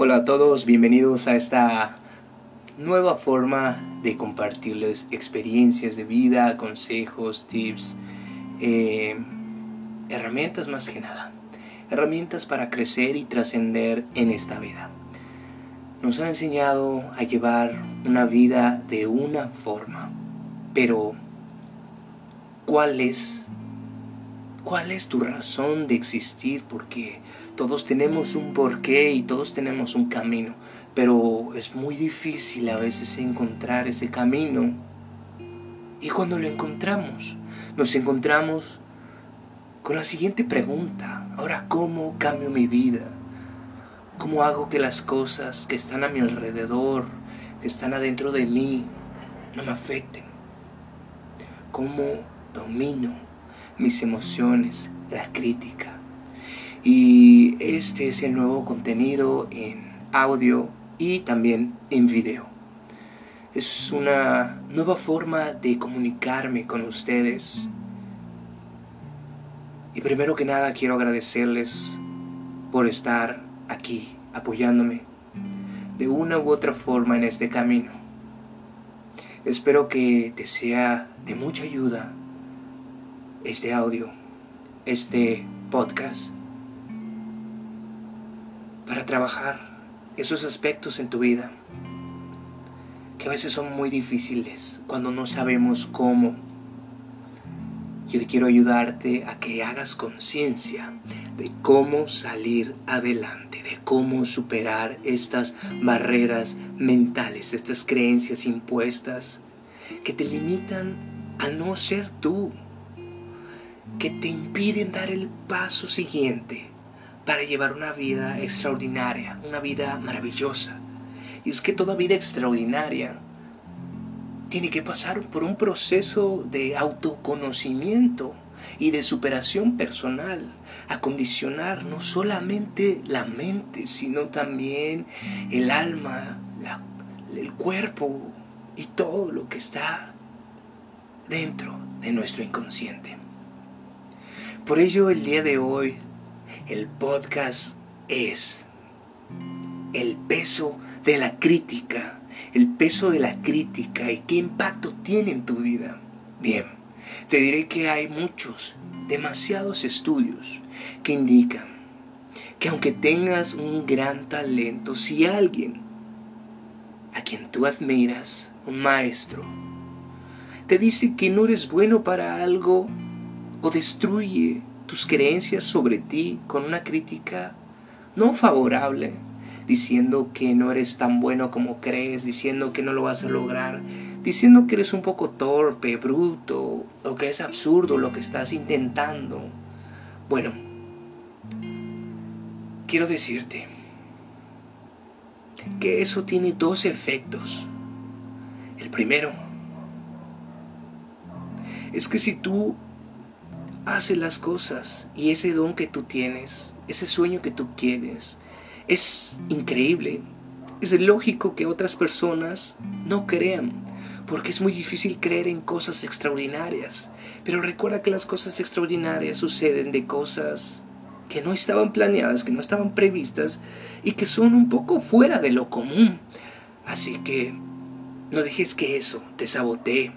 Hola a todos, bienvenidos a esta nueva forma de compartirles experiencias de vida, consejos, tips, eh, herramientas más que nada. Herramientas para crecer y trascender en esta vida. Nos han enseñado a llevar una vida de una forma, pero ¿cuál es ¿Cuál es tu razón de existir? Porque todos tenemos un porqué y todos tenemos un camino, pero es muy difícil a veces encontrar ese camino. Y cuando lo encontramos, nos encontramos con la siguiente pregunta. Ahora, ¿cómo cambio mi vida? ¿Cómo hago que las cosas que están a mi alrededor, que están adentro de mí, no me afecten? ¿Cómo domino mis emociones, la crítica. Y este es el nuevo contenido en audio y también en video. Es una nueva forma de comunicarme con ustedes. Y primero que nada quiero agradecerles por estar aquí apoyándome de una u otra forma en este camino. Espero que te sea de mucha ayuda este audio, este podcast, para trabajar esos aspectos en tu vida que a veces son muy difíciles cuando no sabemos cómo. Yo quiero ayudarte a que hagas conciencia de cómo salir adelante, de cómo superar estas barreras mentales, estas creencias impuestas que te limitan a no ser tú, que te impiden dar el paso siguiente para llevar una vida extraordinaria, una vida maravillosa. Y es que toda vida extraordinaria tiene que pasar por un proceso de autoconocimiento y de superación personal, acondicionar no solamente la mente, sino también el alma, el cuerpo y todo lo que está dentro de nuestro inconsciente. Por ello el día de hoy el podcast es el peso de la crítica, el peso de la crítica y qué impacto tiene en tu vida. Bien, te diré que hay muchos, demasiados estudios que indican que aunque tengas un gran talento, si alguien a quien tú admiras, un maestro, te dice que no eres bueno para algo, o destruye tus creencias sobre ti con una crítica no favorable, diciendo que no eres tan bueno como crees, diciendo que no lo vas a lograr, diciendo que eres un poco torpe, bruto, o que es absurdo lo que estás intentando. Bueno, quiero decirte que eso tiene dos efectos. El primero es que si tú hace las cosas y ese don que tú tienes, ese sueño que tú quieres, es increíble. Es lógico que otras personas no crean, porque es muy difícil creer en cosas extraordinarias. Pero recuerda que las cosas extraordinarias suceden de cosas que no estaban planeadas, que no estaban previstas y que son un poco fuera de lo común. Así que no dejes que eso te sabotee,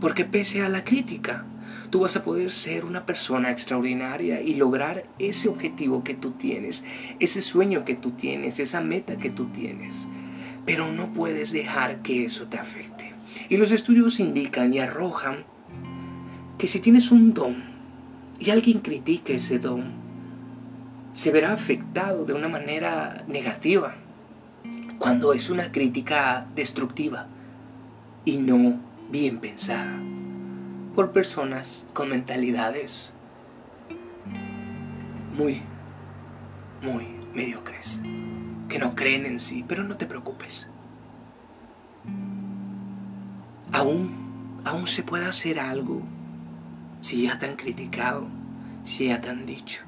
porque pese a la crítica, tú vas a poder ser una persona extraordinaria y lograr ese objetivo que tú tienes, ese sueño que tú tienes, esa meta que tú tienes. Pero no puedes dejar que eso te afecte. Y los estudios indican y arrojan que si tienes un don y alguien critica ese don, se verá afectado de una manera negativa cuando es una crítica destructiva y no bien pensada por personas con mentalidades muy, muy mediocres, que no creen en sí, pero no te preocupes. Aún, aún se puede hacer algo si ya te han criticado, si ya te han dicho.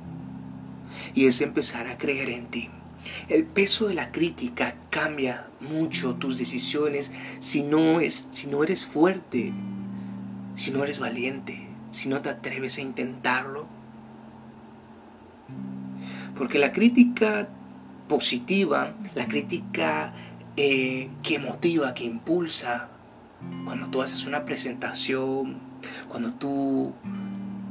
Y es empezar a creer en ti. El peso de la crítica cambia mucho tus decisiones si no, es, si no eres fuerte si no eres valiente, si no te atreves a intentarlo. Porque la crítica positiva, la crítica eh, que motiva, que impulsa. Cuando tú haces una presentación, cuando tú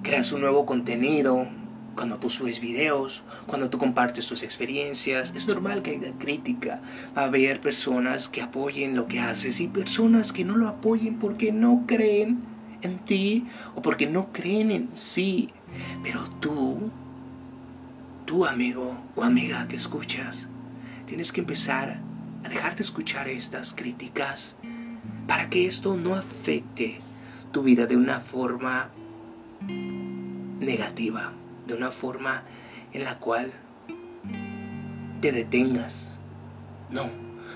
creas un nuevo contenido, cuando tú subes videos, cuando tú compartes tus experiencias, es normal que haya crítica. Va a haber personas que apoyen lo que haces y personas que no lo apoyen porque no creen en ti o porque no creen en sí. Pero tú, tú amigo o amiga que escuchas, tienes que empezar a dejar de escuchar estas críticas para que esto no afecte tu vida de una forma negativa, de una forma en la cual te detengas. No,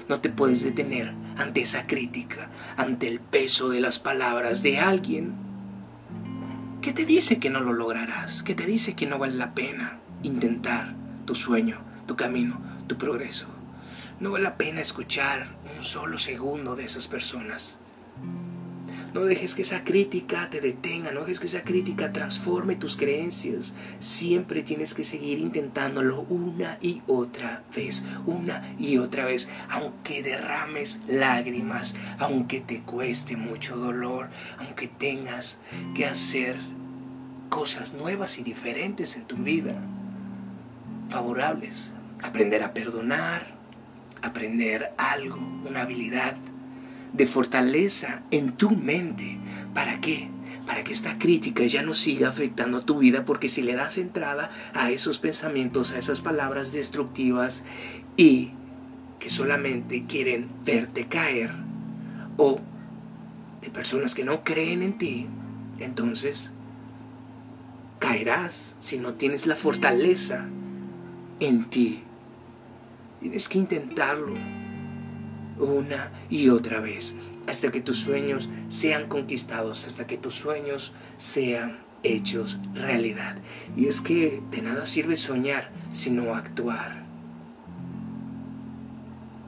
no te puedes detener ante esa crítica, ante el peso de las palabras de alguien que te dice que no lo lograrás, que te dice que no vale la pena intentar tu sueño, tu camino, tu progreso. No vale la pena escuchar un solo segundo de esas personas. No dejes que esa crítica te detenga, no dejes que esa crítica transforme tus creencias. Siempre tienes que seguir intentándolo una y otra vez, una y otra vez, aunque derrames lágrimas, aunque te cueste mucho dolor, aunque tengas que hacer cosas nuevas y diferentes en tu vida, favorables. Aprender a perdonar, aprender algo, una habilidad de fortaleza en tu mente. ¿Para qué? Para que esta crítica ya no siga afectando a tu vida, porque si le das entrada a esos pensamientos, a esas palabras destructivas y que solamente quieren verte caer, o de personas que no creen en ti, entonces caerás si no tienes la fortaleza en ti. Tienes que intentarlo una y otra vez, hasta que tus sueños sean conquistados, hasta que tus sueños sean hechos realidad. Y es que de nada sirve soñar sino actuar.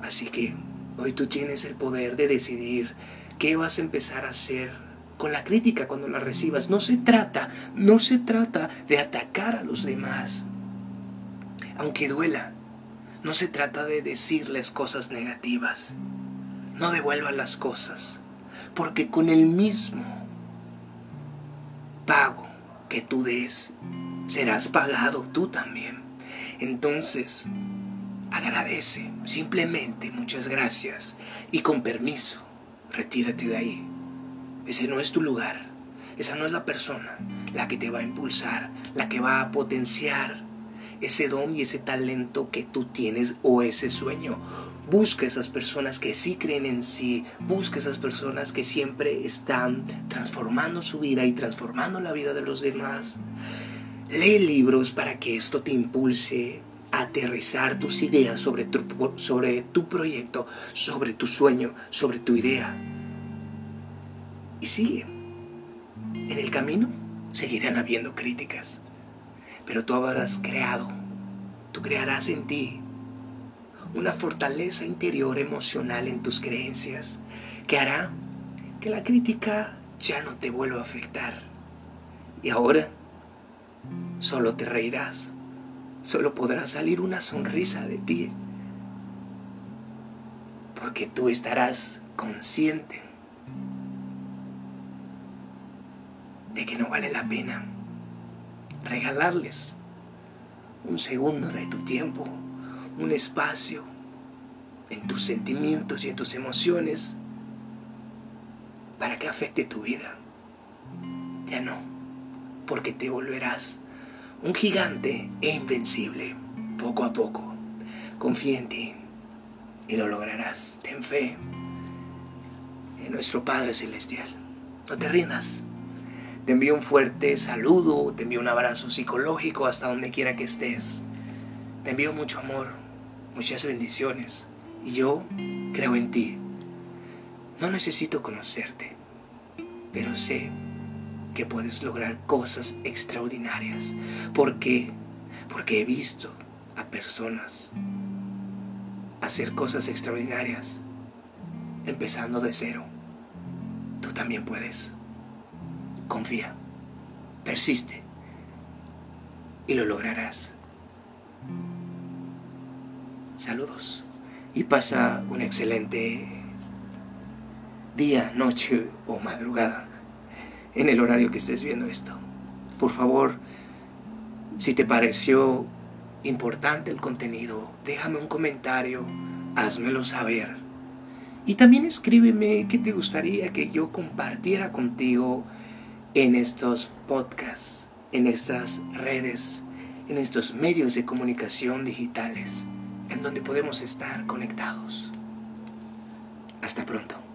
Así que hoy tú tienes el poder de decidir qué vas a empezar a hacer con la crítica cuando la recibas. No se trata, no se trata de atacar a los demás, aunque duela. No se trata de decirles cosas negativas. No devuelvan las cosas, porque con el mismo pago que tú des, serás pagado tú también. Entonces, agradece, simplemente muchas gracias y con permiso, retírate de ahí. Ese no es tu lugar, esa no es la persona la que te va a impulsar, la que va a potenciar ese don y ese talento que tú tienes o ese sueño. Busca esas personas que sí creen en sí, busca esas personas que siempre están transformando su vida y transformando la vida de los demás. Lee libros para que esto te impulse a aterrizar tus ideas sobre tu, sobre tu proyecto, sobre tu sueño, sobre tu idea. Y sigue. En el camino seguirán habiendo críticas pero tú habrás creado, tú crearás en ti una fortaleza interior emocional en tus creencias que hará que la crítica ya no te vuelva a afectar. Y ahora solo te reirás, solo podrá salir una sonrisa de ti, porque tú estarás consciente de que no vale la pena regalarles un segundo de tu tiempo, un espacio en tus sentimientos y en tus emociones para que afecte tu vida. Ya no, porque te volverás un gigante e invencible poco a poco. Confía en ti y lo lograrás. Ten fe en nuestro Padre Celestial. No te rindas. Te envío un fuerte saludo, te envío un abrazo psicológico hasta donde quiera que estés. Te envío mucho amor, muchas bendiciones. Y yo creo en ti. No necesito conocerte, pero sé que puedes lograr cosas extraordinarias. ¿Por qué? Porque he visto a personas hacer cosas extraordinarias empezando de cero. Tú también puedes. Confía, persiste y lo lograrás. Saludos y pasa un excelente día, noche o madrugada en el horario que estés viendo esto. Por favor, si te pareció importante el contenido, déjame un comentario, házmelo saber. Y también escríbeme qué te gustaría que yo compartiera contigo en estos podcasts, en estas redes, en estos medios de comunicación digitales, en donde podemos estar conectados. Hasta pronto.